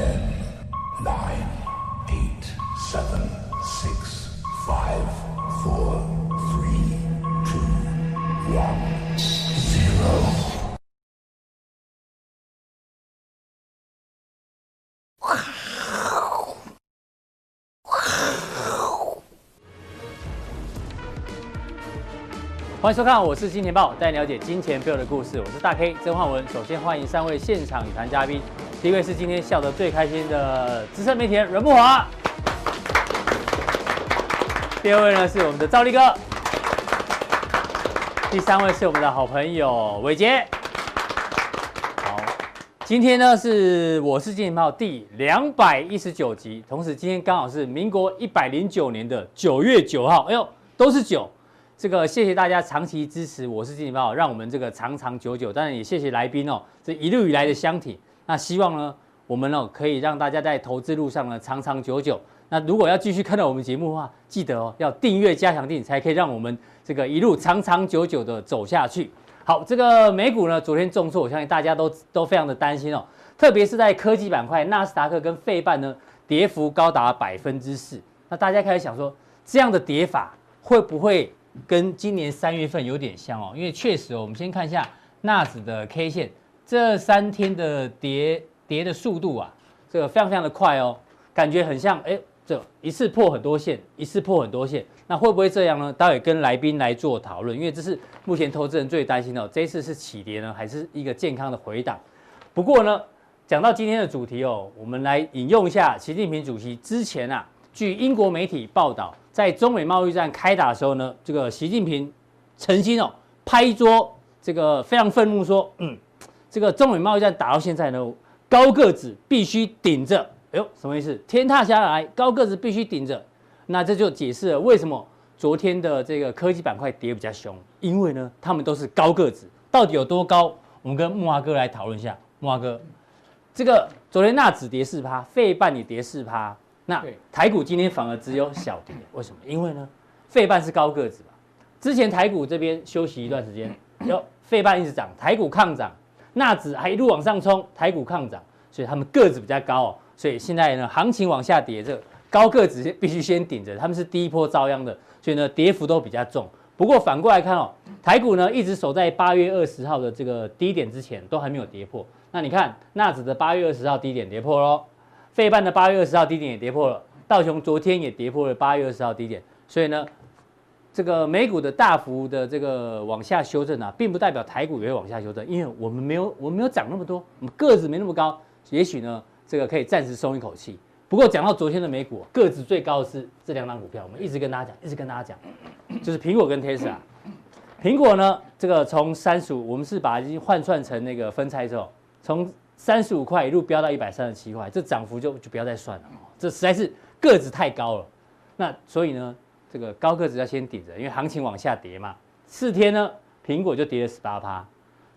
Ten, nine, eight, seven, six, five, four, three, two, one, zero. 欢迎收看，我是金钱豹，带你了解金钱背后的故事。我是大 K 曾焕文。首先欢迎三位现场与谈嘉宾，第第一位是今天笑得最开心的资深媒体人阮慕驊，第二位呢是我们的兆立哥，第三位是我们的好朋友伟杰。好，今天呢是我是金钱豹第两百一十九集，同时今天刚好是民国一百零九年的九月九号，哎呦，都是九。这个谢谢大家长期支持，我是金钱豹，让我们这个长长久久。当然也谢谢来宾哦，这一路以来的相挺。那希望呢，我们哦可以让大家在投资路上呢长长久久。那如果要继续看到我们节目的话，记得哦要订阅加强订，才可以让我们这个一路长长久久的走下去。好，这个美股呢昨天重挫，我相信大家都都非常的担心哦，特别是在科技板块，纳斯达克跟费半呢跌幅高达百分之四。那大家开始想说，这样的跌法会不会？跟今年三月份有点像哦，因为确实哦，我们先看一下纳指的 K 线，这三天的跌跌的速度啊，这个非常非常的快哦，感觉很像哎，这一次破很多线，一次破很多线，那会不会这样呢？待会跟来宾来做讨论，因为这是目前投资人最担心的，这一次是起跌呢，还是一个健康的回档？不过呢，讲到今天的主题哦，我们来引用一下习近平主席之前啊，据英国媒体报道。在中美贸易战开打的时候呢，这个习近平曾经哦拍桌，这个非常愤怒说，嗯，这个中美贸易战打到现在呢，高个子必须顶着。哎呦，什么意思？天塌下来，高个子必须顶着。那这就解释了为什么昨天的这个科技板块跌比较凶，因为呢，他们都是高个子，到底有多高？我们跟慕驊哥来讨论一下。慕驊哥，这个昨天纳指跌四趴，费半也跌四趴。那台股今天反而只有小跌，为什么？因为呢，费半是高个子吧？之前台股这边休息一段时间，有费半一直涨，台股抗涨，纳指还一路往上冲，台股抗涨，所以他们个子比较高哦。所以现在呢，行情往下跌，这个高个子必须先顶着，他们是第一波遭殃的，所以呢，跌幅都比较重。不过反过来看哦，台股呢一直守在八月二十号的这个低点之前，都还没有跌破。那你看纳指的八月二十号低点跌破喽。费半的八月二十号低点也跌破了，道琼昨天也跌破了八月二十号低点，所以呢，这个美股的大幅的这个往下修正啊，并不代表台股也会往下修正，因为我们没有我们没有涨那么多，我们个子没那么高，也许呢，这个可以暂时松一口气。不过讲到昨天的美股，个子最高的是这两档股票，我们一直跟大家讲，一直跟大家讲，就是苹果跟 Tesla。苹果呢，这个从三十五，我们是把它已经换算成那个分拆之后，从三十五块一路飙到一百三十七块，这涨幅就就不要再算了，这实在是个子太高了。那所以呢，这个高个子要先顶着，因为行情往下跌嘛。四天呢，苹果就跌了十八趴，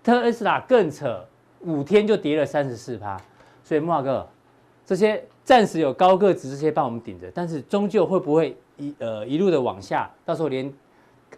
特斯拉更扯，五天就跌了三十四趴。所以慕驊哥，这些暂时有高个子这些帮我们顶着，但是终究会不会一呃一路的往下，到时候连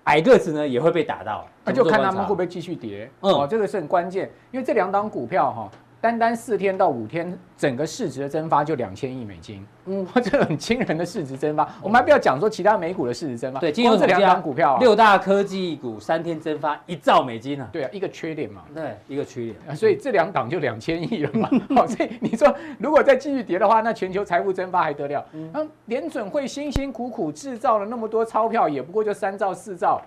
矮个子呢也会被打到。那就看他们会不会继续跌。嗯，哦，这个是很关键，因为这两档股票哈。单单四天到五天，整个市值的蒸发就两千亿美金，嗯，这很惊人的市值蒸发。我们还不要讲说其他美股的市值蒸发，对，今天这两档股票，六大科技股三天蒸发一兆美金啊，对啊，一个缺点嘛，对，一个缺点，所以这两档就两千亿了嘛。好，所以你说如果再继续跌的话，那全球财富蒸发还得了？嗯，联准会辛辛苦苦制造了那么多钞票，也不过就三兆四兆。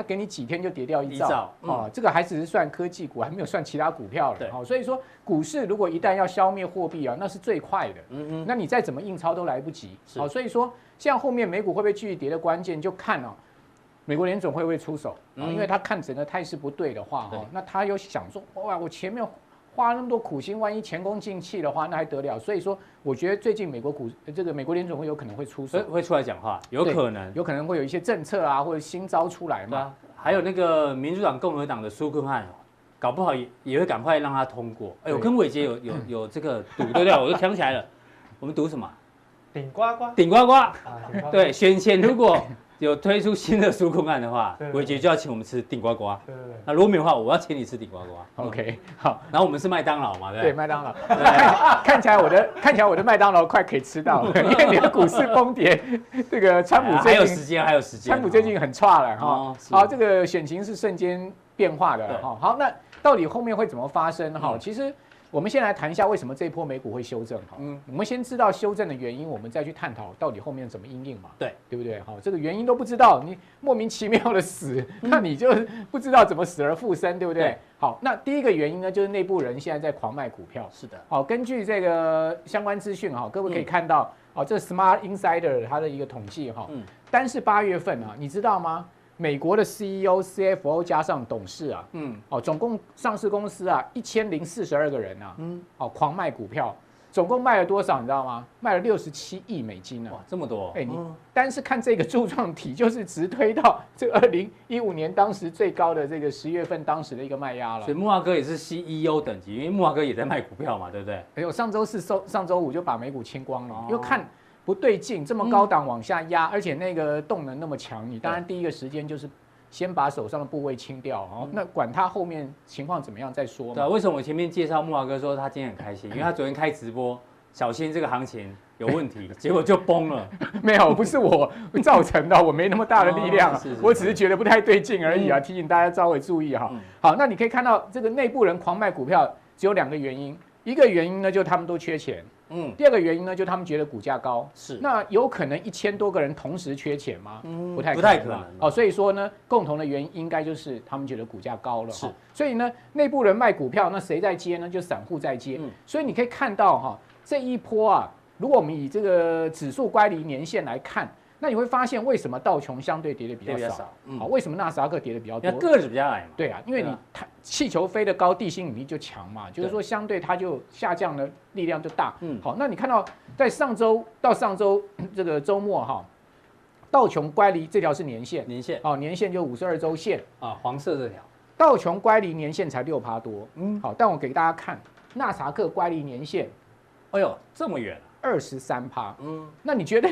他给你几天就跌掉一兆，哦，这个还只是算科技股，还没有算其他股票了。哦，所以说股市如果一旦要消灭货币啊，那是最快的。嗯嗯，那你再怎么印钞都来不及。好、哦，所以说像后面美股会不会继续跌的关键，就看哦，美国联总会不会出手？嗯、因为他看整个态势不对的话，哈、哦，那他又想说，哇，我前面。花那么多苦心，万一前功尽弃的话，那还得了？所以说，我觉得最近美国股这个美国联总会有可能会出手，会出来讲话，有可能，有可能会有一些政策啊，或者新招出来嘛。啊、还有那个民主党、共和党的苏克汉，搞不好也也会赶快让他通过。哎，我跟伟杰有有有这个赌对不对？我都 想起来了，我们赌什么？顶呱呱，顶呱呱。对，选前如果有推出新的纾困案的话，伟杰就要请我们吃顶呱呱。对对对。那如果没有的话，我要请你吃顶呱呱。OK，好。然后我们是麦当劳嘛，对。对，麦当劳。看起来我的看起来我的麦当劳快可以吃到了，因为你的股市崩跌，这个川普最近还有时间，还有时间。川普最近很差了哈。好，这个选情是瞬间变化的哈。好，那到底后面会怎么发生哈？其实。我们先来谈一下为什么这一波美股会修正哈。嗯，我们先知道修正的原因，我们再去探讨到底后面怎么因应嘛。对，对不对？哈，这个原因都不知道，你莫名其妙的死，那你就不知道怎么死而复生，对不对？好，那第一个原因呢，就是内部人现在在狂卖股票。是的。好，根据这个相关资讯哈，各位可以看到，哦，这 Smart Insider 它的一个统计哈，嗯，单是八月份啊，你知道吗？美国的 CEO、CFO 加上董事啊，嗯，哦，总共上市公司啊一千零四十二个人啊，嗯，哦，狂卖股票，总共卖了多少？你知道吗？卖了六十七亿美金呢。哇，这么多！哎，你单是看这个柱状体，就是直推到这二零一五年当时最高的这个十月份当时的一个卖压了。所以木华哥也是 CEO 等级，因为木华哥也在卖股票嘛，对不对？哎我，上周四收上周五就把美股清光了，因为看。不对劲，这么高档往下压，而且那个动能那么强，你当然第一个时间就是先把手上的部位清掉，哦，那管他后面情况怎么样再说。对，为什么我前面介绍木华哥说他今天很开心？因为他昨天开直播，小心这个行情有问题，结果就崩了。没有，不是我造成的，我没那么大的力量，我只是觉得不太对劲而已啊，提醒大家稍微注意哈。好，那你可以看到这个内部人狂卖股票，只有两个原因，一个原因呢就他们都缺钱。嗯，第二个原因呢，就他们觉得股价高，是那有可能一千多个人同时缺钱吗？嗯，不太不太可能哦。所以说呢，共同的原因应该就是他们觉得股价高了。是，所以呢，内部人卖股票，那谁在接呢？就散户在接。嗯，所以你可以看到哈，这一波啊，如果我们以这个指数乖离年线来看。那你会发现为什么道琼相对跌的比较少？好、嗯，为什么纳斯达克跌的比较多？个子比较矮嘛。对啊，因为你它气球飞得高，地心引力就强嘛，就是说相对它就下降的力量就大。嗯，好，那你看到在上周到上周这个周末哈，道琼乖离这条是年线，年线哦，年线就五十二周线啊，黄色这条，道琼乖离年线才六趴多。嗯，好，但我给大家看纳斯达克乖离年线，哎呦，这么远，二十三趴。嗯，那你觉得？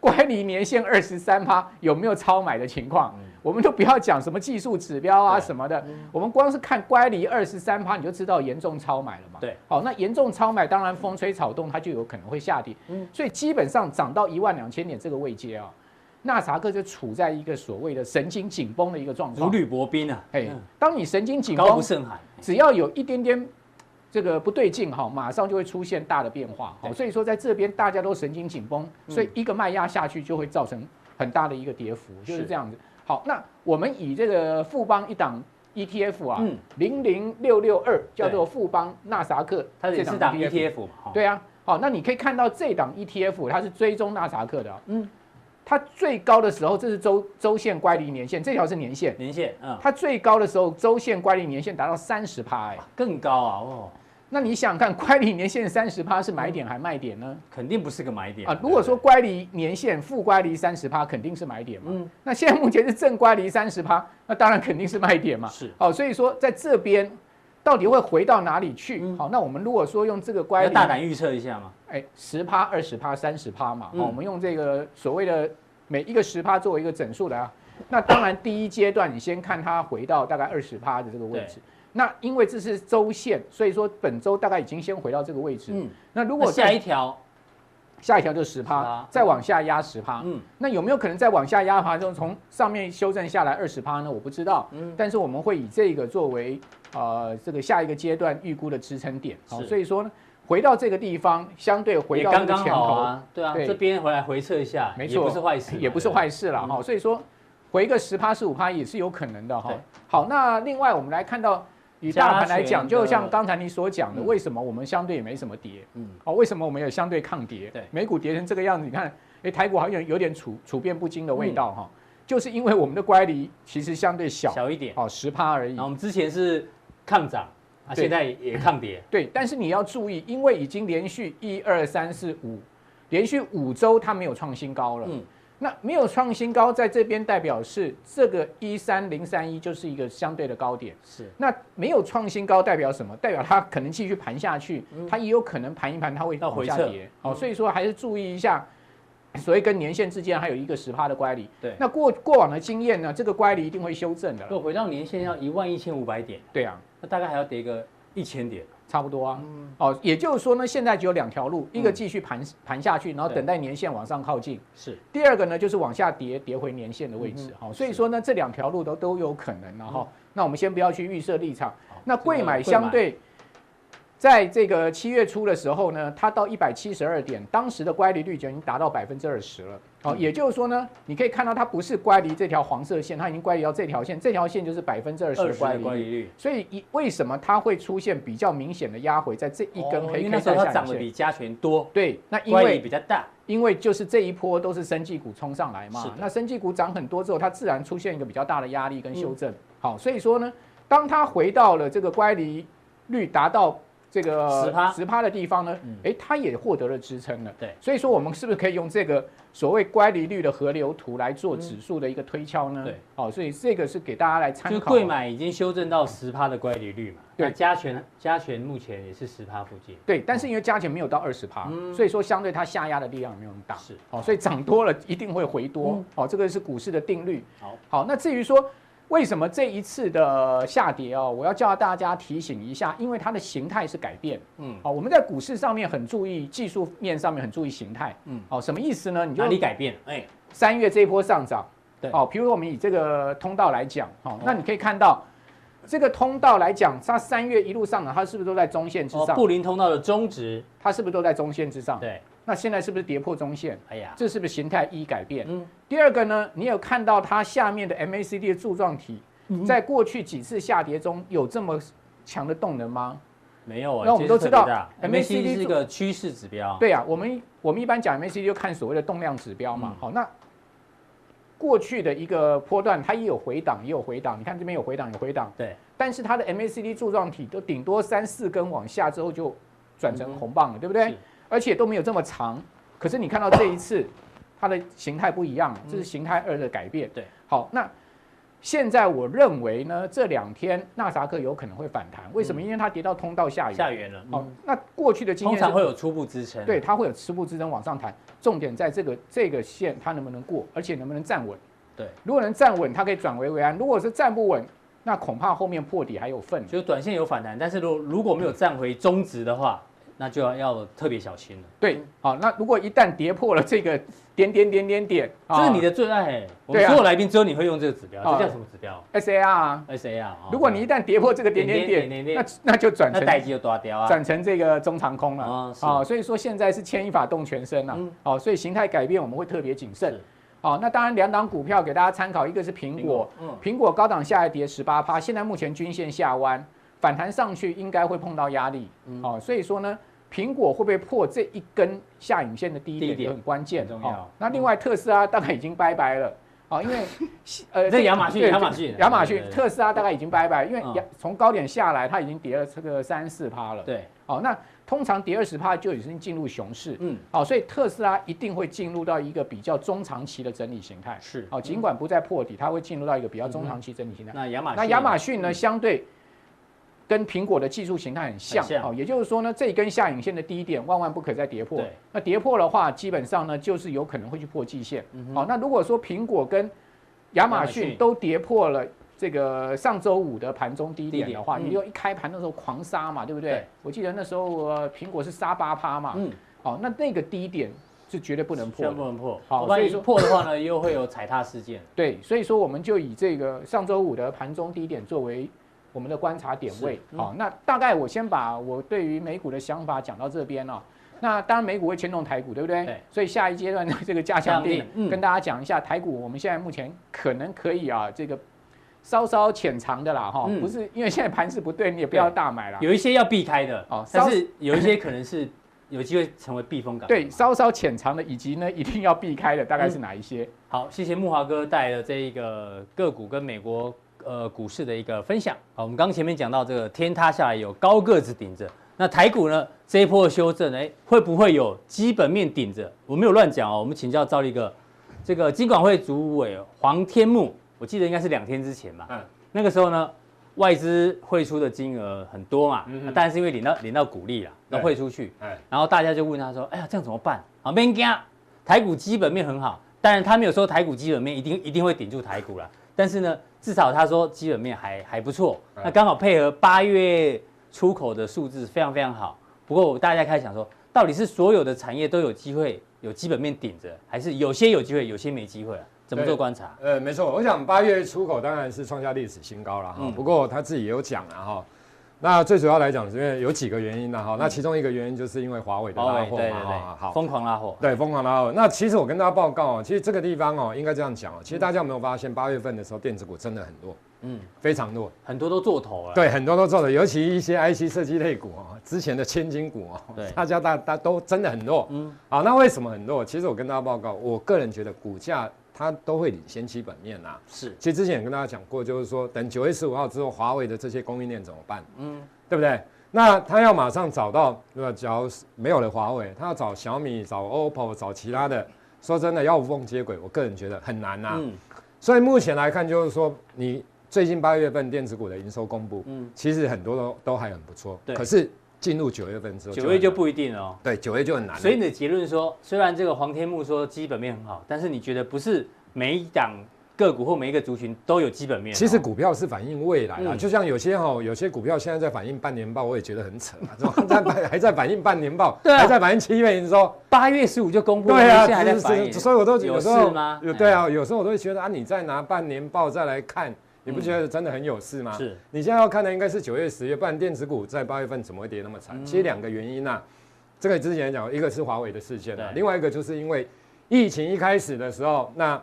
乖离年限二十三趴，有没有超买的情况？嗯、我们都不要讲什么技术指标啊什么的，嗯、我们光是看乖离二十三趴，你就知道严重超买了嘛。对，好，那严重超买，当然风吹草动，它就有可能会下跌。嗯，所以基本上涨到一万两千点这个位阶啊，纳查克就处在一个所谓的神经紧绷的一个状况，如履薄冰啊。哎，当你神经紧绷，高不胜寒，只要有一点点。这个不对劲哈，马上就会出现大的变化。好，所以说在这边大家都神经紧绷，所以一个卖压下去就会造成很大的一个跌幅，就是。这样子。好，那我们以这个富邦一档 ETF 啊，零零六六二叫做富邦纳萨克，它是档 ETF。对啊，好，那你可以看到这档 ETF 它是追踪纳萨克的，嗯，它最高的时候这是周周线乖离年线，这条是年线，年线，嗯，它最高的时候周线乖离年线达到三十趴，哎，更高啊，哦。那你想想看，乖离年限三十趴是买点还卖点呢？肯定不是个买点啊！如果说乖离年限负乖离三十趴，肯定是买点嘛。嗯。那现在目前是正乖离三十趴，那当然肯定是卖点嘛。是。好，所以说在这边到底会回到哪里去？好，那我们如果说用这个乖离，大胆预测一下嘛。哎，十趴、二十趴、三十趴嘛。好，我们用这个所谓的每一个十趴作为一个整数来啊。那当然第一阶段你先看它回到大概二十趴的这个位置。那因为这是周线，所以说本周大概已经先回到这个位置。嗯，那如果下一条，下一条就十趴，再往下压十趴。嗯，那有没有可能再往下压的话，就从上面修正下来二十趴呢？我不知道。嗯，但是我们会以这个作为呃这个下一个阶段预估的支撑点。好，所以说呢，回到这个地方，相对回到这个前头，对啊，这边回来回测一下，没错，也不是坏事，也不是坏事了哈。所以说回个十趴十五趴也是有可能的哈。好，那另外我们来看到。以大盘来讲，就像刚才你所讲的，为什么我们相对也没什么跌？嗯，哦，为什么我们有相对抗跌？对，美股跌成这个样子，你看，哎，台股好像有点处处变不惊的味道哈，就是因为我们的乖离其实相对小小一点，哦，十趴而已。我们之前是抗涨，啊，现在也抗跌。对，但是你要注意，因为已经连续一二三四五，连续五周它没有创新高了。嗯。那没有创新高，在这边代表是这个一三零三一就是一个相对的高点。是，那没有创新高代表什么？代表它可能继续盘下去，它也有可能盘一盘，它会往下跌。好，所以说还是注意一下，所谓跟年线之间还有一个十趴的乖离。对，那过过往的经验呢，这个乖离一定会修正的。如果回到年线要一万一千五百点，对啊，那大概还要跌个一千点。差不多啊，哦，也就是说呢，现在只有两条路，一个继续盘盘下去，然后等待年线往上靠近，是。第二个呢，就是往下跌，跌回年线的位置，好，所以说呢，这两条路都都有可能，然后，那我们先不要去预设立场，那贵买。相对。在这个七月初的时候呢，它到一百七十二点，当时的乖离率就已经达到百分之二十了。好，也就是说呢，你可以看到它不是乖离这条黄色线，它已经乖离到这条线，这条线就是百分之二十的乖离率。所以，一为什么它会出现比较明显的压回在这一根黑 K 线？因为那时候它涨得比加权多。对，那因为比较大，因为就是这一波都是生技股冲上来嘛。那生技股涨很多之后，它自然出现一个比较大的压力跟修正。好，所以说呢，当它回到了这个乖离率达到。这个十趴十趴的地方呢，哎，它也获得了支撑了。对，所以说我们是不是可以用这个所谓乖离率的河流图来做指数的一个推敲呢？对，好，所以这个是给大家来参考。就柜买已经修正到十趴的乖离率嘛？对，加权加权目前也是十趴附近。对，但是因为加权没有到二十趴，所以说相对它下压的力量也没有那么大。是，好，所以涨多了一定会回多。好，这个是股市的定律。好，好，那至于说。为什么这一次的下跌哦？我要叫大家提醒一下，因为它的形态是改变。嗯，好，我们在股市上面很注意技术面上面很注意形态。嗯，好，什么意思呢？你就哪里改变？哎，三月这一波上涨，对，哦，比如说我们以这个通道来讲，好，那你可以看到这个通道来讲，它三月一路上涨，它是不是都在中线之上？布林通道的中值，它是不是都在中线之上？对。那现在是不是跌破中线？哎呀，这是不是形态一改变？嗯。第二个呢，你有看到它下面的 MACD 的柱状体，在过去几次下跌中有这么强的动能吗？没有啊。那我们都知道，MACD 是一个趋势指标。对啊，我们我们一般讲 MACD 就看所谓的动量指标嘛。好，那过去的一个波段，它也有回档，也有回档。你看这边有回档，有回档。对。但是它的 MACD 柱状体都顶多三四根往下之后就转成红棒了，对不对？而且都没有这么长，可是你看到这一次，它的形态不一样，这是形态二的改变。对，好，那现在我认为呢，这两天纳斯达克有可能会反弹，为什么？因为它跌到通道下缘，下缘了。哦，那过去的经验通常会有初步支撑，对，它会有初步支撑往上弹。重点在这个这个线它能不能过，而且能不能站稳？对，如果能站稳，它可以转危为安；如果是站不稳，那恐怕后面破底还有份。就是短线有反弹，但是如如果没有站回中值的话。那就要要特别小心了。对，好，那如果一旦跌破了这个点点点点点，这是你的最爱。我们所有来宾只有你会用这个指标，这叫什么指标？SAR 啊，SAR。如果你一旦跌破这个点点点，那那就转成待机就断掉啊，转成这个中长空了。啊，所以说现在是牵一发动全身了。好，所以形态改变我们会特别谨慎。好，那当然两档股票给大家参考，一个是苹果，苹果高档下来跌十八趴，现在目前均线下弯。反弹上去应该会碰到压力，哦，所以说呢，苹果会不会破这一根下影线的低点也很关键，很重要。那另外特斯拉大概已经拜拜了，哦，因为 呃，这亚马逊，亚马逊，亚马逊，特斯拉大概已经拜拜，因为从高点下来它已经跌了这个三四趴了，对，哦，那通常跌二十趴就已经进入熊市，嗯，好，所以特斯拉一定会进入到一个比较中长期的整理形态，是，好，尽管不再破底，它会进入到一个比较中长期整理形态。那亚马那亚马逊呢，相对。跟苹果的技术形态很像，好，也就是说呢，这一根下影线的低点万万不可再跌破。那跌破的话，基本上呢，就是有可能会去破季线。好，那如果说苹果跟亚马逊都跌破了这个上周五的盘中低点的话，你就一开盘的时候狂杀嘛，对不对？我记得那时候苹果是杀八趴嘛。嗯。好，那那个低点是绝对不能破，不能破。好，所以说破的话呢，又会有踩踏事件。对，所以说我们就以这个上周五的盘中低点作为。我们的观察点位，好，那大概我先把我对于美股的想法讲到这边了。那当然美股会牵动台股，对不对？对。所以下一阶段的这个加强錠，跟大家讲一下台股，我们现在目前可能可以啊，这个稍稍浅尝的啦，哈，不是因为现在盘势不对，你也不要大买啦。有一些要避开的，哦，但是有一些可能是有机会成为避风港。对，稍稍浅尝的，以及呢 一定要避开的，大概是哪一些？好，谢谢木华哥带来的这一个个股跟美国。呃，股市的一个分享。好，我们刚前面讲到这个天塌下来有高个子顶着，那台股呢这一波的修正，哎，会不会有基本面顶着？我没有乱讲哦，我们请教赵立哥，这个金管会主委黄天木，我记得应该是两天之前嘛。嗯。那个时候呢，外资汇出的金额很多嘛，嗯，但是因为领到领到股利了，那汇出去，然后大家就问他说，哎呀，这样怎么办？啊，别惊，台股基本面很好，当然他没有说台股基本面一定一定会顶住台股啦，但是呢，至少他说基本面还还不错，那刚好配合八月出口的数字非常非常好。不过大家开始想说，到底是所有的产业都有机会有基本面顶着，还是有些有机会，有些没机会啊？怎么做观察？呃，没错，我想八月出口当然是创下历史新高了哈。嗯、不过他自己也有讲了哈。那最主要来讲，是因为有几个原因呢哈。那其中一个原因就是因为华为的拉货嘛，对对对，好，疯狂拉货，对，疯狂拉货。那其实我跟大家报告哦，其实这个地方哦，应该这样讲哦，其实大家有没有发现，八月份的时候电子股真的很弱，嗯，非常弱，很多都做头了。对，很多都做的，尤其一些 IC 设计类股哦，之前的千金股哦，对，大家大大都真的很弱，嗯，好，那为什么很弱？其实我跟大家报告，我个人觉得股价。它都会领先基本面呐，是。其实之前也跟大家讲过，就是说等九月十五号之后，华为的这些供应链怎么办？嗯，对不对？那他要马上找到，如果只要没有了华为，他要找小米、找 OPPO、找其他的，说真的要无缝接轨，我个人觉得很难呐。嗯。所以目前来看，就是说你最近八月份电子股的营收公布，嗯，其实很多都都还很不错。对。可是。进入九月份之后，九月就不一定了哦。对，九月就很难。所以你的结论是说，虽然这个黄天木说基本面很好，但是你觉得不是每一档个股或每一个族群都有基本面？其实股票是反映未来啊，就像有些哈，有些股票现在在反映半年报，我也觉得很扯啊，怎么在还在反映半年报？对，还在反映七月营收，八月十五就公布了，对啊，现在还在反映，所以我都有时候有？对啊，有时候我都会觉得啊，你再拿半年报再来看。你不觉得真的很有事吗？是，你现在要看的应该是九月、十月，不然电子股在八月份怎么会跌那么惨？嗯、其实两个原因呐、啊，这个之前讲，一个是华为的事件啊，另外一个就是因为疫情一开始的时候，那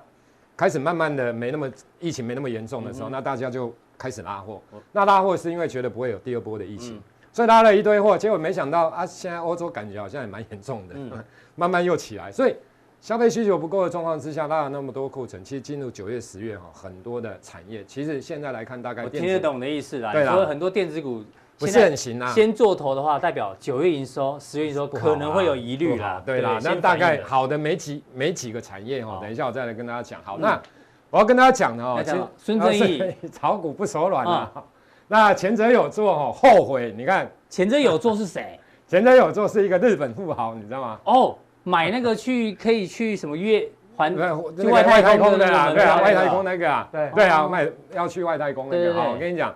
开始慢慢的没那么疫情没那么严重的时候，嗯、那大家就开始拉货。嗯、那拉货是因为觉得不会有第二波的疫情，嗯、所以拉了一堆货，结果没想到啊，现在欧洲感觉好像也蛮严重的，嗯、慢慢又起来，所以。消费需求不够的状况之下，拉了那么多库存，其实进入九月、十月哈，很多的产业，其实现在来看，大概我听得懂的意思啦。对啦，很多电子股不是很行啊。先做头的话，代表九月营收、十月营收可能会有疑虑啦。对啦，那大概好的没几没几个产业哈，等一下我再来跟大家讲。好，那我要跟大家讲的哦，孙正义 炒股不手软啊。那前者有做哈，后悔。你看前者有做是谁？前者有做是一个日本富豪，你知道吗？哦。买那个去可以去什么月环去外太空的啦，对啊，外太空那个啊，对对啊，卖要去外太空那个。啊，我跟你讲，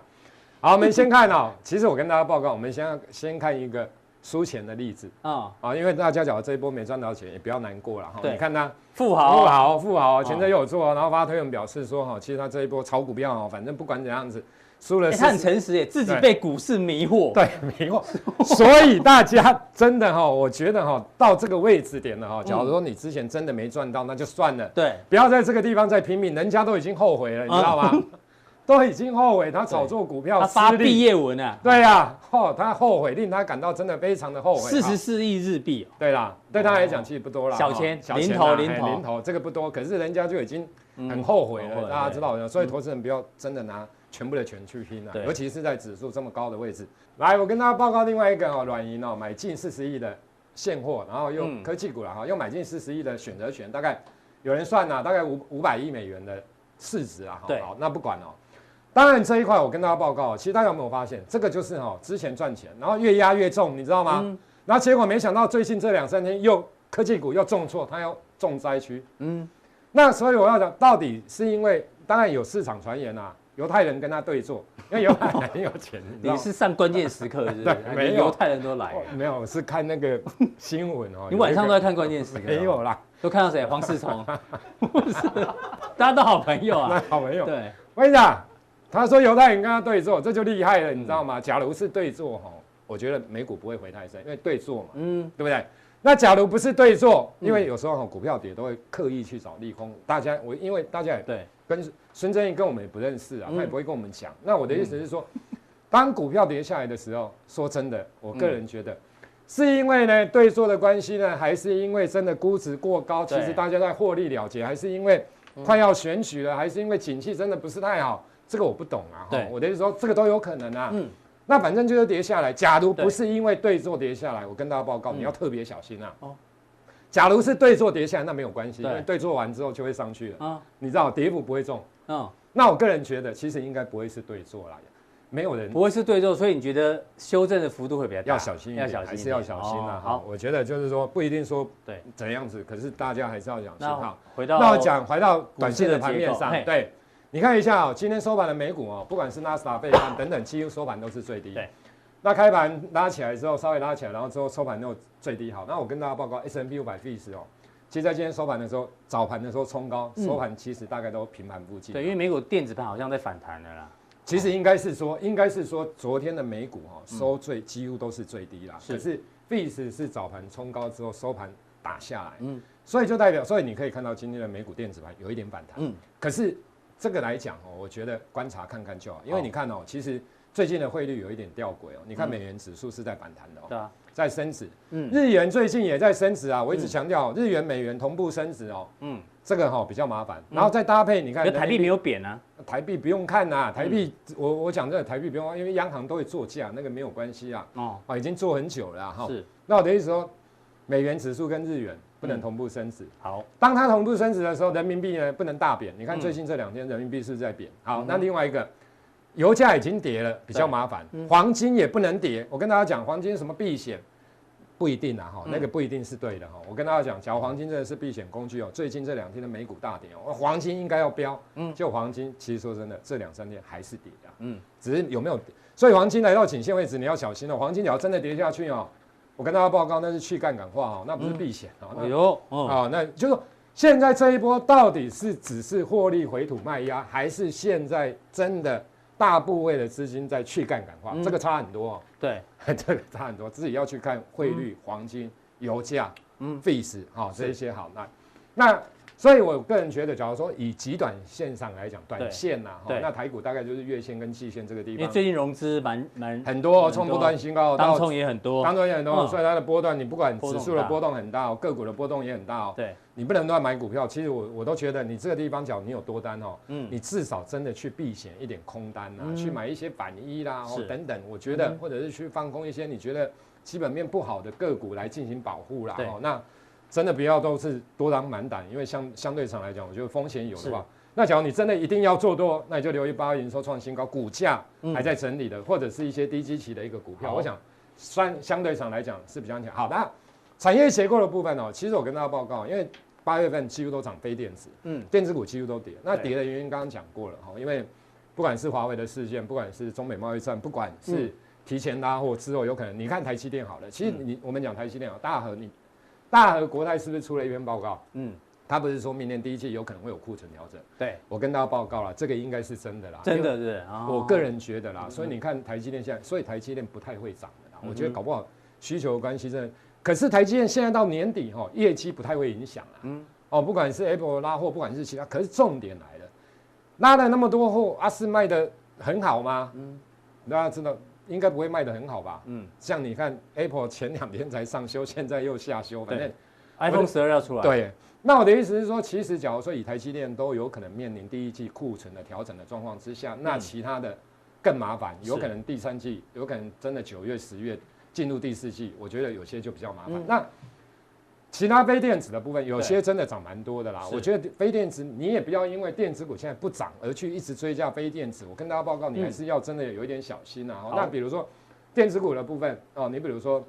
好，我们先看哦。其实我跟大家报告，我们先先看一个输钱的例子啊啊，因为大家讲这一波没赚到钱，也不要难过了哈。你看他富豪，富豪，富豪，前阵又有做，然后发推文表示说哈，其实他这一波炒股票哦，反正不管怎样子。输了，他很诚实耶，自己被股市迷惑，对，迷惑。所以大家真的哈，我觉得哈，到这个位置点了哈，假如说你之前真的没赚到，那就算了，对，不要在这个地方再拼命，人家都已经后悔了，你知道吗？都已经后悔，他炒作股票，他发毕业文啊，对呀，哦，他后悔，令他感到真的非常的后悔。四十四亿日币，对啦，对他来讲其实不多啦，小钱，零头，零头，零头，这个不多，可是人家就已经很后悔了，大家知道，所以投资人不要真的拿。全部的钱去拼了，对尤其是在指数这么高的位置。来，我跟大家报告另外一个哦，软银哦，买进四十亿的现货，然后用科技股了哈，又买进四十亿的选择权，大概有人算呐，大概五五百亿美元的市值啊。对，好，那不管哦。当然这一块我跟大家报告，其实大家有没有发现，这个就是哈，之前赚钱，然后越压越重，你知道吗？嗯、然后结果没想到最近这两三天又科技股又重挫，它要重灾区。嗯，那所以我要讲，到底是因为当然有市场传言啊。犹太人跟他对坐，因为犹太人很有钱。你是上关键时刻是不是？对，没有犹太人都来。没有，是看那个新闻哦。你晚上都在看关键时刻？没有啦，都看到谁？黄世聪。不是，大家都好朋友啊。好朋友。对，我跟你讲，他说犹太人跟他对坐，这就厉害了，你知道吗？假如是对坐哈，我觉得美股不会回太深，因为对坐嘛，嗯，对不对？那假如不是对坐，因为有时候哈股票跌都会刻意去找利空，大家我因为大家也对。跟孙正义跟我们也不认识啊，他也不会跟我们讲。那我的意思是说，当股票跌下来的时候，说真的，我个人觉得，是因为呢对做的关系呢，还是因为真的估值过高？其实大家在获利了结，还是因为快要选举了，还是因为景气真的不是太好？这个我不懂啊。对，我的意思说，这个都有可能啊。嗯，那反正就是跌下来。假如不是因为对坐跌下来，我跟大家报告，你要特别小心啊。哦。假如是对坐跌下来，那没有关系，因为对坐完之后就会上去了。啊，你知道跌幅不会重。嗯，那我个人觉得，其实应该不会是对坐啦。没有人不会是对坐，所以你觉得修正的幅度会比较大？要小心一点，要小心，还是要小心啊。好，我觉得就是说不一定说对怎样子，可是大家还是要小心。好，回到那我讲回到短线的盘面上，对，你看一下哦，今天收盘的美股哦，不管是纳斯达克、费半等等，几乎收盘都是最低。对，那开盘拉起来之后，稍微拉起来，然后之后收盘又最低。好，那我跟大家报告，S&P 五百 VIX 哦。其实，在今天收盘的时候，早盘的时候冲高，收盘其实大概都平盘附近。对，因为美股电子盘好像在反弹了啦。其实应该是说，应该是说，昨天的美股哈收最几乎都是最低啦。可是 VIX 是早盘冲高之后收盘打下来，嗯，所以就代表，所以你可以看到今天的美股电子盘有一点反弹，嗯。可是这个来讲哦，我觉得观察看看就好，因为你看哦，其实最近的汇率有一点吊诡哦。你看美元指数是在反弹的哦。对啊。在升值，嗯，日元最近也在升值啊。我一直强调，日元美元同步升值哦，嗯，这个哈比较麻烦。然后再搭配，你看台币没有贬啊，台币不用看呐，台币我我讲这个台币不用，因为央行都会做价，那个没有关系啊。哦，啊，已经做很久了哈。是，那我的意思说，美元指数跟日元不能同步升值。好，当它同步升值的时候，人民币呢不能大贬。你看最近这两天人民币是在贬。好，那另外一个，油价已经跌了，比较麻烦。黄金也不能跌。我跟大家讲，黄金什么避险？不一定啊，哈，那个不一定是对的哈。我跟大家讲，假如黄金真的是避险工具哦，最近这两天的美股大跌哦，黄金应该要飙，嗯，就黄金其实说真的，这两三天还是跌的，嗯，只是有没有，所以黄金来到颈线位置，你要小心了。黄金只要真的跌下去哦，我跟大家报告，那是去杠杆化哦，那不是避险啊。哎呦，啊，那就是说现在这一波到底是只是获利回吐卖压，还是现在真的？大部位的资金在去杠杆化，这个差很多哦。对，这个差很多，自己要去看汇率、黄金、油价、嗯，VIX 哈，这一些好。那那。所以，我个人觉得，假如说以极短线上来讲，短线呐，哈，那台股大概就是月线跟季线这个地方。因为最近融资蛮蛮很多，冲波段新高，当冲也很多，当冲也很多，所以它的波段，你不管指数的波动很大，个股的波动也很大哦。对，你不能乱买股票。其实我我都觉得，你这个地方，假如你有多单哦，嗯，你至少真的去避险一点空单呐，去买一些反一啦，哦等等，我觉得，或者是去放空一些你觉得基本面不好的个股来进行保护啦。哦，那。真的不要都是多当满胆，因为相相对上来讲，我觉得风险有的话，那假如你真的一定要做多，那你就留意八月营收创新高，股价还在整理的，或者是一些低基期的一个股票，我想算相对上来讲是比较强。好的，产业结构的部分哦，其实我跟大家报告，因为八月份几乎都涨非电子，嗯，电子股几乎都跌，那跌的原因刚刚讲过了哈，因为不管是华为的事件，不管是中美贸易战，不管是提前拉货之后有可能，你看台积电好了，其实你我们讲台积电啊，大和你。大和国泰是不是出了一篇报告？嗯，他不是说明年第一季有可能会有库存调整？对，我跟大家报告了，这个应该是真的啦。真的是，我个人觉得啦。所以你看台积电现在，所以台积电不太会涨的啦。我觉得搞不好需求关系真的。可是台积电现在到年底哈，业绩不太会影响啦。嗯，哦，不管是 Apple 拉货，不管是其他，可是重点来了，拉了那么多货，阿斯卖的很好吗？嗯，大家知道。应该不会卖的很好吧？嗯，像你看，Apple 前两天才上修，现在又下修，反正 iPhone 十二要出来。对，那我的意思是说，其实假如说以台积电都有可能面临第一季库存的调整的状况之下，那其他的更麻烦，有可能第三季，有可能真的九月、十月进入第四季，我觉得有些就比较麻烦。那其他非电子的部分，有些真的涨蛮多的啦。我觉得非电子，你也不要因为电子股现在不涨而去一直追加非电子。我跟大家报告，你还是要真的有一点小心啊。那比如说电子股的部分哦，你比如说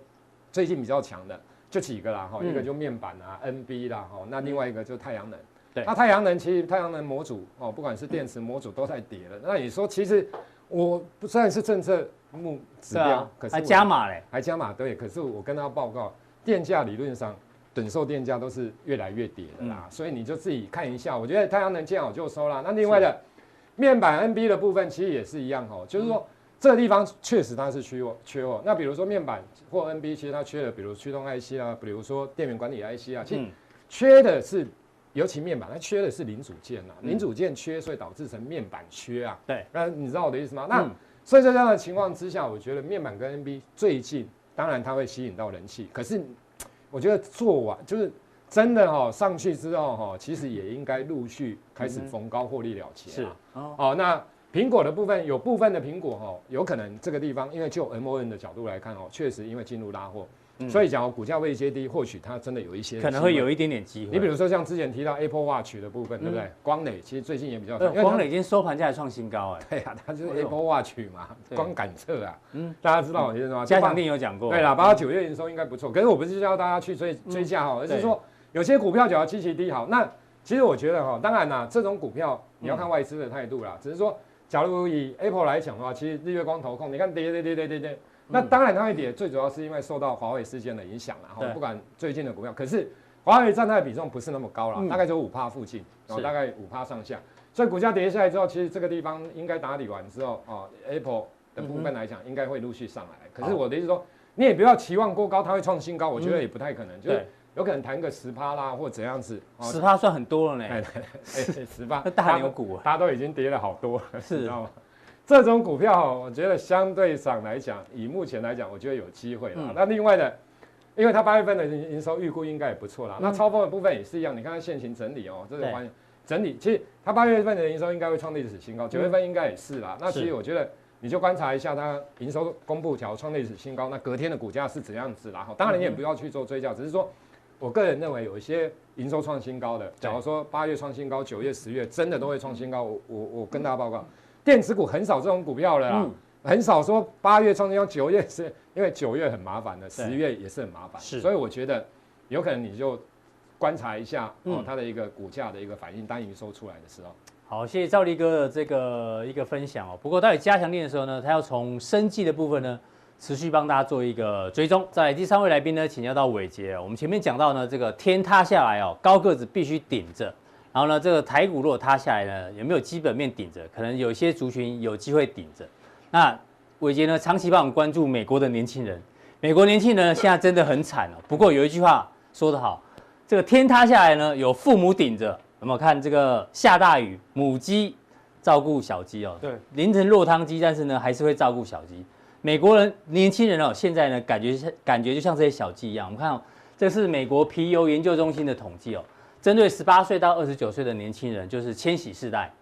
最近比较强的就几个啦哈，一个就面板啊，NB 啦哈，那另外一个就太阳能。对，那太阳能其实太阳能模组哦，不管是电池模组都在跌了。那你说其实我不算是政策目指标，可是还加码嘞，还加码对。可是我跟大家报告，电价理论上。等售电价都是越来越跌的啦，所以你就自己看一下。我觉得太阳能见好就收啦。那另外的面板 NB 的部分其实也是一样哦，就是说这个地方确实它是缺货缺货。那比如说面板或 NB，其实它缺的，比如驱动 IC 啊，比如说电源管理 IC 啊，其实缺的是尤其面板，它缺的是零组件呐，零组件缺，所以导致成面板缺啊。对，那你知道我的意思吗？那所以在这样的情况之下，我觉得面板跟 NB 最近当然它会吸引到人气，可是。我觉得做完就是真的哈，上去之后哈，其实也应该陆续开始逢高获利了结。是。哦，那苹果的部分有部分的苹果哈，有可能这个地方，因为就 MON 的角度来看哦，确实因为进入拉货，所以讲股价位阶低，或许它真的有一些可能会有一点点机会。你比如说像之前提到 Apple Watch 的部分，对不对？光磊其实最近也比较，光磊已经收盘价还创新高哎。对啊，它就是 Apple Watch 嘛，光感测啊。嗯，大家知道我意思吗？加强定有讲过。对啦，八九月营收应该不错。可是我不是叫大家去追追价哈，而是说有些股票只要极其低好。那其实我觉得哈，当然啦，这种股票你要看外资的态度啦。只是说，假如以 Apple 来讲的话，其实日月光投控，你看跌跌跌跌跌跌。那当然它会跌，最主要是因为受到华为事件的影响啦。哈，不管最近的股票，可是华为占它的比重不是那么高了，大概就五趴附近，然后大概五趴上下。所以股价跌下来之后，其实这个地方应该打理完之后，哦，Apple 的部分来讲，应该会陆续上来。可是我的意思说，你也不要期望过高，它会创新高，我觉得也不太可能，就是有可能弹个十趴啦，或怎样子。十趴算很多了呢。哎，十趴，大牛股，它都已经跌了好多，是，知道吗？这种股票，我觉得相对上来讲，以目前来讲，我觉得有机会了。嗯、那另外的，因为它八月份的营收预估应该也不错啦。嗯、那超丰的部分也是一样，你看它现行整理哦，这个环境整理，其实它八月份的营收应该会创历史新高，九月份应该也是啦。嗯、那其实我觉得，你就观察一下它营收公布条创历史新高，那隔天的股价是怎样子啦？哈，当然你也不要去做追加，只是说，我个人认为有一些营收创新高的，假如说八月创新高，九月、十月真的都会创新高，我我我跟大家报告。电子股很少这种股票了啦，嗯、很少说八月创新高，九月是因为九月很麻烦的，十月也是很麻烦，是，所以我觉得有可能你就观察一下哦，它的一个股价的一个反应，当营收出来的时候。好，谢谢赵立哥的这个一个分享哦。不过到底加强錠的时候呢，他要从生计的部分呢，持续帮大家做一个追踪。在第三位来宾呢，请教到伟捷，我们前面讲到呢，这个天塌下来哦，高个子必须顶着。然后呢，这个台股如果塌下来呢，有没有基本面顶着？可能有些族群有机会顶着。那伟杰呢，长期帮我们关注美国的年轻人，美国年轻人现在真的很惨哦。不过有一句话说得好，这个天塌下来呢，有父母顶着。有没有看这个下大雨，母鸡照顾小鸡哦？对，淋成落汤鸡，但是呢，还是会照顾小鸡。美国人年轻人哦，现在呢，感觉感觉就像这些小鸡一样。我们看哦，这是美国皮尤研究中心的统计哦。针对十八岁到二十九岁的年轻人，就是千禧世代，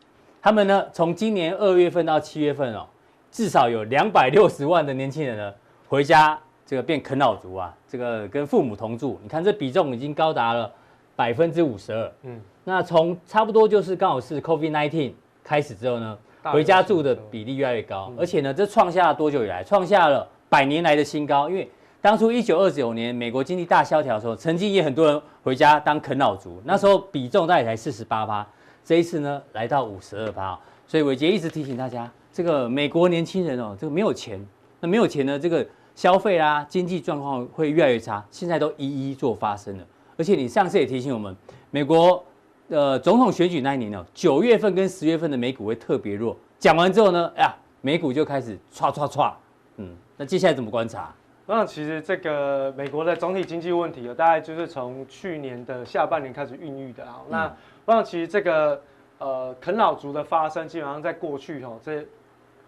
他们呢，从今年二月份到七月份哦，至少有两百六十万的年轻人呢回家，这个变啃老族啊，这个跟父母同住，你看这比重已经高达了百分之五十二。嗯，那从差不多就是刚好是 COVID-19 开始之后呢，回家住的比例越来越高，而且呢，这创下了多久以来？创下了百年来的新高，因为。当初一九二九年美国经济大萧条的时候，曾经也很多人回家当啃老族，那时候比重大概才四十八趴，这一次呢来到五十二趴，所以伟杰一直提醒大家，这个美国年轻人哦，这个没有钱，那没有钱呢，这个消费啦、经济状况会越来越差，现在都一一做发生了。而且你上次也提醒我们，美国呃总统选举那一年哦，九月份跟十月份的美股会特别弱。讲完之后呢，哎呀，美股就开始唰唰唰，嗯，那接下来怎么观察？那其实这个美国的总体经济问题，大概就是从去年的下半年开始孕育的啊。嗯、那我想其实这个呃啃老族的发生，基本上在过去哦这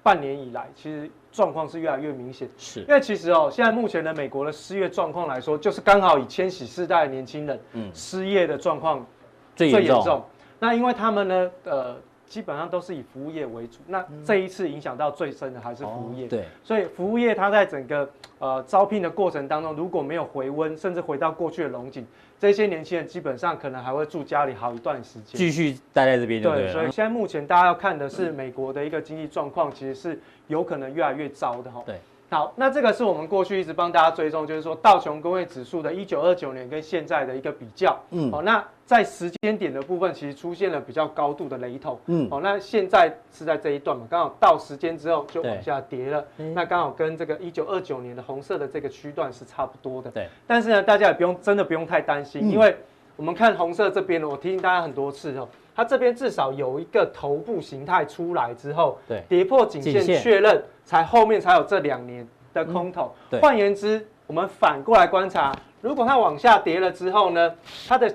半年以来，其实状况是越来越明显。是，因为其实哦现在目前的美国的失业状况来说，就是刚好以千禧世代的年轻人嗯失业的状况最严重。重那因为他们呢，呃。基本上都是以服务业为主，那这一次影响到最深的还是服务业。对，所以服务业它在整个呃招聘的过程当中，如果没有回温，甚至回到过去的龙井，这些年轻人基本上可能还会住家里好一段时间，继续待在这边。对，所以现在目前大家要看的是美国的一个经济状况，其实是有可能越来越糟的哈。对。好，那这个是我们过去一直帮大家追踪，就是说道琼工业指数的一九二九年跟现在的一个比较。嗯，好，那在时间点的部分，其实出现了比较高度的雷同。嗯，好，那现在是在这一段嘛，刚好到时间之后就往下跌了。对那刚好跟这个一九二九年的红色的这个区段是差不多的。对，但是呢，大家也不用真的不用太担心，嗯、因为我们看红色这边呢，我提醒大家很多次哦，它这边至少有一个头部形态出来之后，对，跌破颈线确认。才后面才有这两年的空头。换、嗯、言之，我们反过来观察，如果它往下跌了之后呢，它的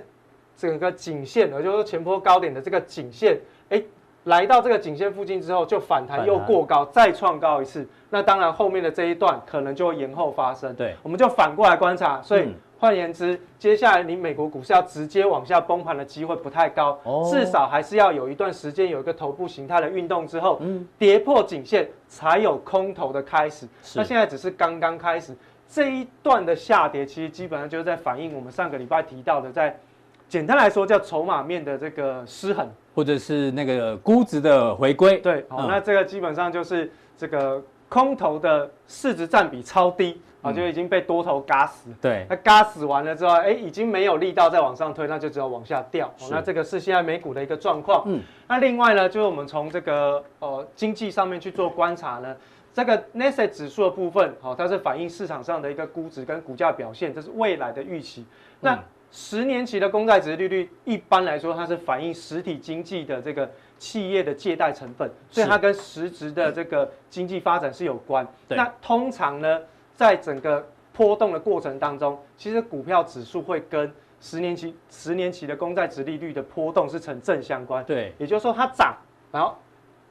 整个颈线，也就是说前波高点的这个颈线，哎、欸，来到这个颈线附近之后就反弹又过高，再创高一次，那当然后面的这一段可能就会延后发生。对，我们就反过来观察，所以。嗯。换言之，接下来你美国股市要直接往下崩盘的机会不太高，哦、至少还是要有一段时间有一个头部形态的运动之后，嗯、跌破颈线才有空头的开始。那现在只是刚刚开始，这一段的下跌，其实基本上就是在反映我们上个礼拜提到的，在简单来说叫筹码面的这个失衡，或者是那个估值的回归。对，好，那这个基本上就是这个空头的市值占比超低。啊，就已经被多头嘎死。对，那嘎死完了之后，哎，已经没有力道再往上推，那就只有往下掉。那这个是现在美股的一个状况。嗯，那另外呢，就是我们从这个呃经济上面去做观察呢，这个 Nasdaq 指数的部分，好，它是反映市场上的一个估值跟股价表现，这是未来的预期。那十年期的公债值利率，一般来说它是反映实体经济的这个企业的借贷成本，所以它跟实质的这个经济发展是有关。那通常呢，在整个波动的过程当中，其实股票指数会跟十年期、十年期的公债值利率的波动是成正相关。对，也就是说它涨，然后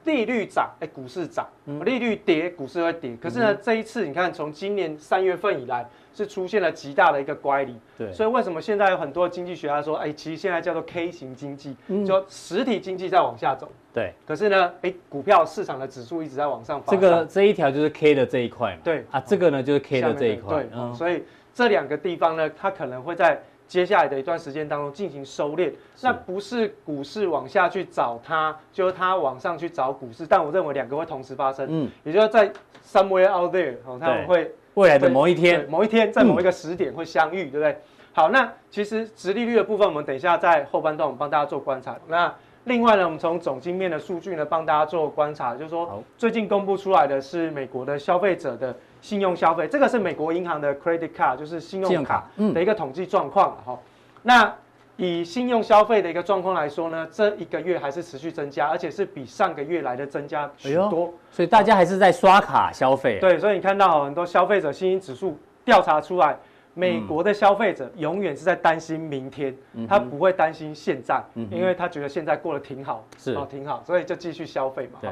利率涨，哎，股市涨；利率跌，股市会跌。可是呢，这一次你看，从今年三月份以来。是出现了极大的一个乖离，对，所以为什么现在有很多经济学家说，哎，其实现在叫做 K 型经济，嗯，就实体经济在往下走，对，可是呢，哎，股票市场的指数一直在往上发，这个这一条就是 K 的这一块嘛，对，啊，这个呢就是 K 的这一块，对，嗯，所以这两个地方呢，它可能会在接下来的一段时间当中进行收敛，那不是股市往下去找它，就是它往上去找股市，但我认为两个会同时发生，嗯，也就是在 somewhere out there，哦，他们会。未来的某一天，某一天在某一个时点会相遇，嗯、对不对？好，那其实殖利率的部分，我们等一下在后半段我们帮大家做观察。那另外呢，我们从总经面的数据呢帮大家做观察，就是说最近公布出来的是美国的消费者的信用消费，这个是美国银行的 credit card，就是信用卡的一个统计状况。好、嗯，那。以信用消费的一个状况来说呢，这一个月还是持续增加，而且是比上个月来的增加许多。哎、所以大家还是在刷卡消费。对，所以你看到很多消费者信心指数调查出来，美国的消费者永远是在担心明天，嗯、他不会担心现在，嗯、因为他觉得现在过得挺好，是哦，挺好，所以就继续消费嘛。对。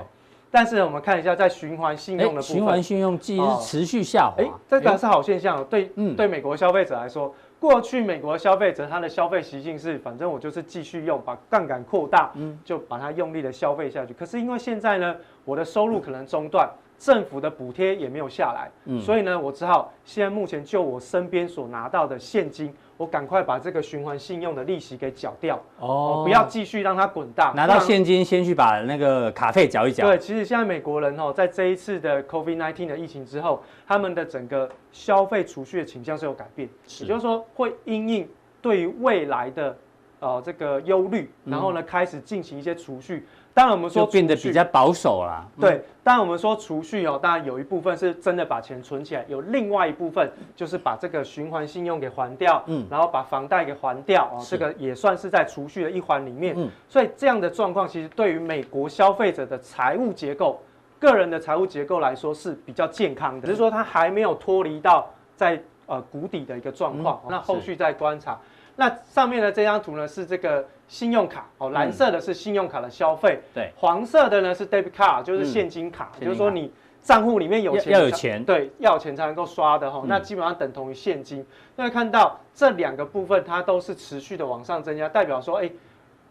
但是我们看一下，在循环信用的部分，循环信用继续持续下滑，哎，这个是好现象。对，嗯，对美国消费者来说。过去美国消费者他的消费习性是，反正我就是继续用，把杠杆扩大，嗯，就把它用力的消费下去。可是因为现在呢，我的收入可能中断，政府的补贴也没有下来，嗯，所以呢，我只好现在目前就我身边所拿到的现金。我赶快把这个循环信用的利息给缴掉哦，不要继续让它滚大。拿到现金，先去把那个卡费缴一缴。对，其实现在美国人哦，在这一次的 COVID-19 的疫情之后，他们的整个消费储蓄的倾向是有改变，也就是说会因应对于未来的呃这个忧虑，然后呢开始进行一些储蓄。当然，我们说变得比较保守啦。对，当然我们说储蓄哦，当然有一部分是真的把钱存起来，有另外一部分就是把这个循环信用给还掉，嗯，然后把房贷给还掉哦，这个也算是在储蓄的一环里面。嗯，所以这样的状况其实对于美国消费者的财务结构、个人的财务结构来说是比较健康的，只是说它还没有脱离到在呃谷底的一个状况。那后续再观察。那上面的这张图呢是这个。信用卡哦，蓝色的是信用卡的消费，对，黄色的呢是 debit card，就是现金卡，就是说你账户里面有钱要有钱，对，要有钱才能够刷的哈，那基本上等同于现金。那看到这两个部分，它都是持续的往上增加，代表说，哎，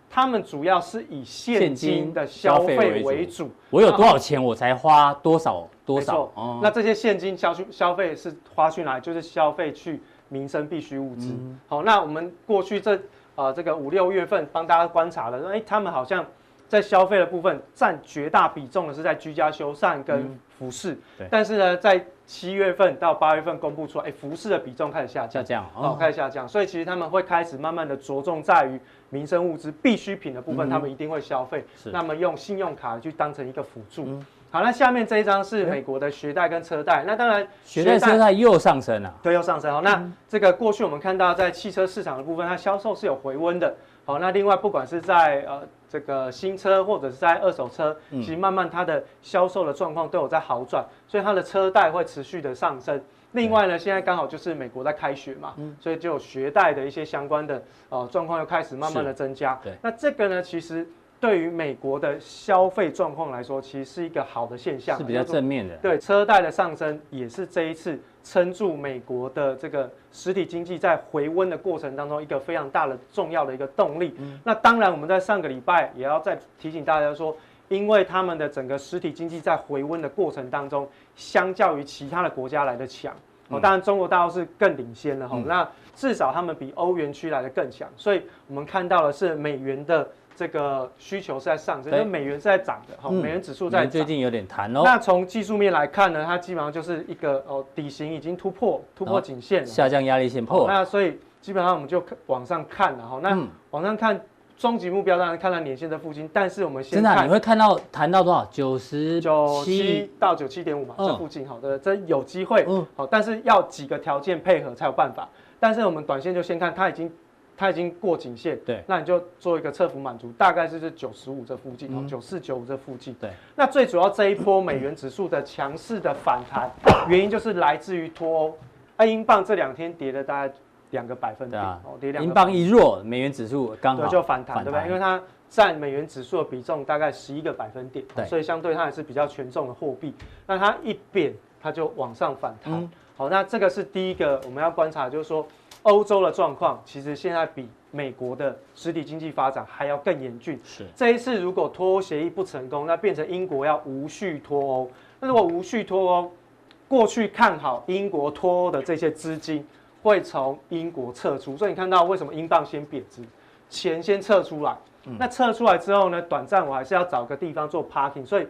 他们主要是以现金的消费为主。我有多少钱，我才花多少多少。那这些现金消去消费是花去哪里？就是消费去民生必需物资。好，那我们过去这。呃，这个五六月份帮大家观察了，哎，他们好像在消费的部分占绝大比重的是在居家修缮跟服饰，对。但是呢，在七月份到八月份公布出来，哎，服饰的比重开始下降，下降哦，开始下降。所以其实他们会开始慢慢的着重在于民生物资必需品的部分，他们一定会消费。是。那么用信用卡去当成一个辅助。好，那下面这一张是美国的学贷跟车贷，那当然学贷车贷又上升了，对，又上升。好，那这个过去我们看到在汽车市场的部分，它销售是有回温的。好，那另外不管是在呃这个新车或者是在二手车，其实慢慢它的销售的状况都有在好转，所以它的车贷会持续的上升。另外呢，现在刚好就是美国在开学嘛，所以就有学贷的一些相关的呃状况又开始慢慢的增加。对，那这个呢，其实。对于美国的消费状况来说，其实是一个好的现象，是比较正面的。对，车贷的上升也是这一次撑住美国的这个实体经济在回温的过程当中一个非常大的重要的一个动力。嗯，那当然，我们在上个礼拜也要再提醒大家说，因为他们的整个实体经济在回温的过程当中，相较于其他的国家来的强。哦，当然中国大陆是更领先了哈。那至少他们比欧元区来的更强，所以我们看到的是美元的这个需求是在上升，因为美元是在涨的哈，美元指数在最近有点弹哦。那从技术面来看呢，它基本上就是一个哦底型已经突破突破颈线了，下降压力线破。那所以基本上我们就往上看了哈。那往上看。终极目标当然看到年线的附近，但是我们现在、啊、你会看到谈到多少？九十九七到九七点五嘛，这附近好的，这有机会，好，但是要几个条件配合才有办法。但是我们短线就先看，它已经它已经过颈线，对，那你就做一个侧幅满足，大概是这九十五这附近，哦，九四九五这附近，对。那最主要这一波美元指数的强势的反弹，原因就是来自于脱欧，啊，英镑这两天跌了大概。两个百分点，哦，跌两。英镑一弱，美元指数刚好就反弹，对不对？因为它占美元指数的比重大概十一个百分点，对，所以相对它也是比较权重的货币。那它一贬，它就往上反弹。好，那这个是第一个我们要观察，就是说欧洲的状况其实现在比美国的实体经济发展还要更严峻。是，这一次如果脱欧协议不成功，那变成英国要无序脱欧。那如果无序脱欧，过去看好英国脱欧的这些资金。会从英国撤出，所以你看到为什么英镑先贬值，钱先撤出来。嗯、那撤出来之后呢，短暂我还是要找个地方做 parking，所以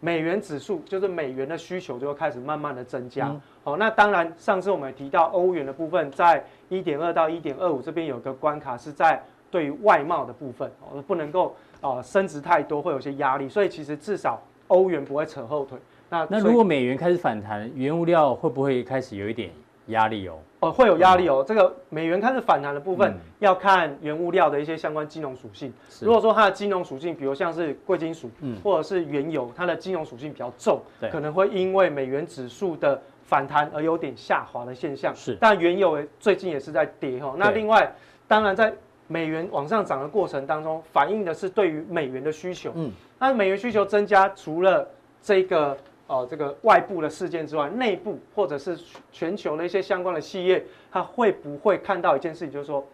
美元指数就是美元的需求就会开始慢慢的增加。嗯、好，那当然上次我们也提到欧元的部分，在一点二到一点二五这边有个关卡是在对于外贸的部分，哦，不能够啊升值太多，会有些压力，所以其实至少欧元不会扯后腿。那那如果美元开始反弹，原物料会不会开始有一点？压力哦，哦会有压力哦。这个美元开始反弹的部分，要看原物料的一些相关金融属性。如果说它的金融属性，比如像是贵金属，嗯，或者是原油，它的金融属性比较重，可能会因为美元指数的反弹而有点下滑的现象。是，但原油最近也是在跌哈。那另外，当然在美元往上涨的过程当中，反映的是对于美元的需求。嗯，那美元需求增加，除了这个。哦，这个外部的事件之外，内部或者是全球的一些相关的企业，它会不会看到一件事情，就是说，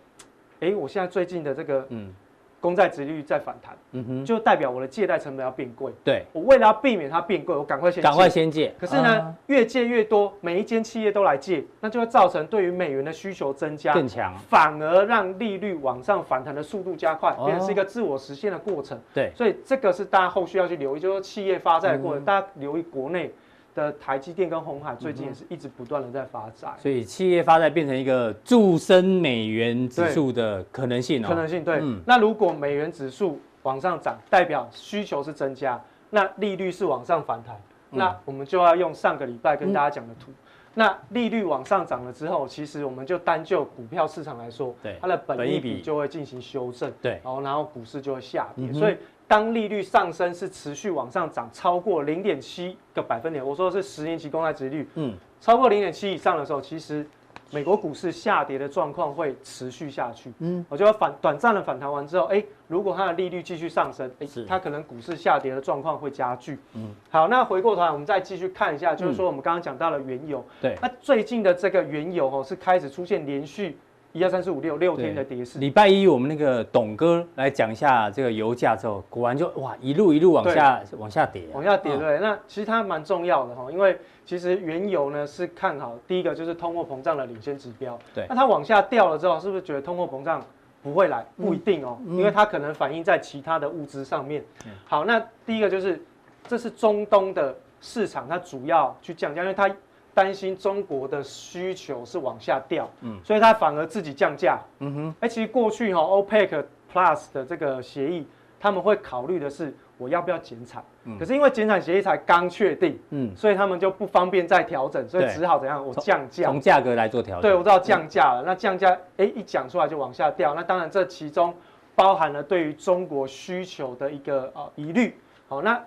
哎，我现在最近的这个嗯，公债殖利率在反弹，嗯哼，就代表我的借贷成本要变贵。对，我为了要避免它变贵，我赶快先赶快先借。可是呢，啊、越借越多，每一间企业都来借，那就会造成对于美元的需求增加更强，反而让利率往上反弹的速度加快，变成是一个自我实现的过程。对，所以这个是大家后续要去留意，就是说企业发债的过程，嗯、大家留意国内。的台积电跟红海最近也是一直不断的在发债，所以企业发债变成一个助升美元指数的可能性哦。可能性对。嗯、那如果美元指数往上涨，代表需求是增加，那利率是往上反弹，嗯、那我们就要用上个礼拜跟大家讲的图。嗯、那利率往上涨了之后，其实我们就单就股票市场来说，对它的本益比就会进行修正，对，然后然后股市就会下跌，嗯、所以。当利率上升是持续往上涨，超过零点七个百分点，我说的是十年期公债殖利率，嗯，超过零点七以上的时候，其实美国股市下跌的状况会持续下去，嗯，我就要反短暂的反弹完之后，哎，如果它的利率继续上升，哎，它可能股市下跌的状况会加剧，嗯，好，那回过头来我们再继续看一下，就是说我们刚刚讲到了原油，对，那最近的这个原油哦是开始出现连续。一二三四五六六天的跌势。礼拜一我们那个董哥来讲一下这个油价之后，果然就哇一路一路往下往下跌，往下跌。对，那其实它蛮重要的哈，因为其实原油呢是看好第一个就是通货膨胀的领先指标。对，那它往下掉了之后，是不是觉得通货膨胀不会来？不一定哦，嗯、因为它可能反映在其他的物资上面。嗯、好，那第一个就是这是中东的市场，它主要去降价，因为它。担心中国的需求是往下掉，嗯，所以他反而自己降价，嗯哼，哎，其实过去哈，OPEC Plus 的这个协议，他们会考虑的是我要不要减产，嗯，可是因为减产协议才刚确定，嗯，所以他们就不方便再调整，所以只好怎样，我降价，从价格来做调整，对，我知道降价了，那降价，哎，一讲出来就往下掉，那当然这其中包含了对于中国需求的一个啊疑虑，好，那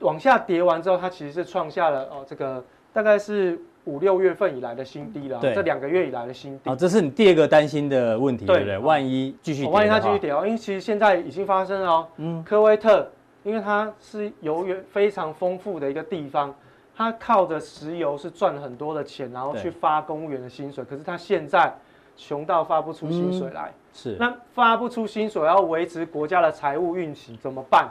往下跌完之后，它其实是创下了哦这个大概是。五六月份以来的新低了，对这两个月以来的新低。啊，这是你第二个担心的问题，对，不对？万一继续跌，万一它继续跌哦，因为其实现在已经发生了哦。嗯，科威特，因为它是油源非常丰富的一个地方，它靠着石油是赚很多的钱，然后去发公务员的薪水。可是它现在穷到发不出薪水来，嗯、是那发不出薪水，要维持国家的财务运行怎么办？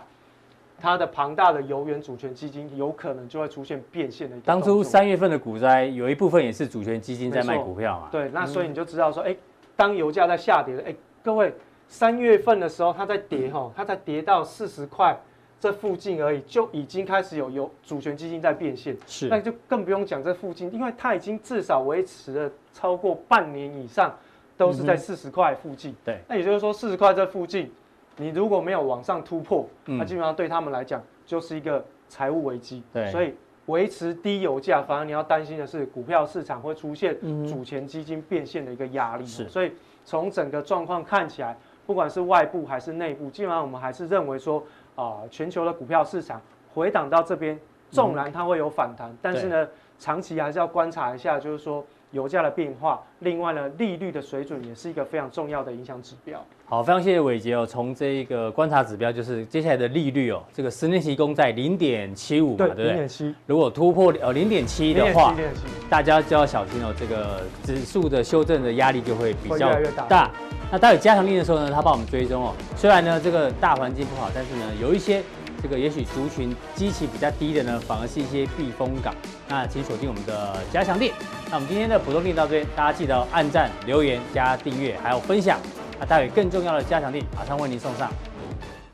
它的庞大的油源主权基金有可能就会出现变现的一个。当初三月份的股灾，有一部分也是主权基金在卖股票嘛。对，那所以你就知道说，哎、嗯，当油价在下跌的，哎，各位，三月份的时候它在跌哈，它在跌到四十块这附近而已，就已经开始有有主权基金在变现。是，那就更不用讲这附近，因为它已经至少维持了超过半年以上，都是在四十块附近。对、嗯，那也就是说四十块这附近。你如果没有往上突破，那基本上对他们来讲就是一个财务危机。对，所以维持低油价，反而你要担心的是股票市场会出现主权基金变现的一个压力。是，所以从整个状况看起来，不管是外部还是内部，基本上我们还是认为说，啊，全球的股票市场回档到这边，纵然它会有反弹，但是呢，长期还是要观察一下，就是说。油价的变化，另外呢，利率的水准也是一个非常重要的影响指标。好，非常谢谢伟杰哦。从这一个观察指标，就是接下来的利率哦，这个十年期公债零点七五嘛，对不对？零点七。如果突破呃零点七的话，大家就要小心哦，这个指数的修正的压力就会比较大。那待会加强力的时候呢，他帮我们追踪哦。虽然呢这个大环境不好，但是呢有一些。这个也许族群基期比较低的呢，反而是一些避风港。那请锁定我们的加强店。那我们今天的普通店到这边，大家记得按赞、留言、加订阅，还有分享。那待会更重要的加强店马上为您送上。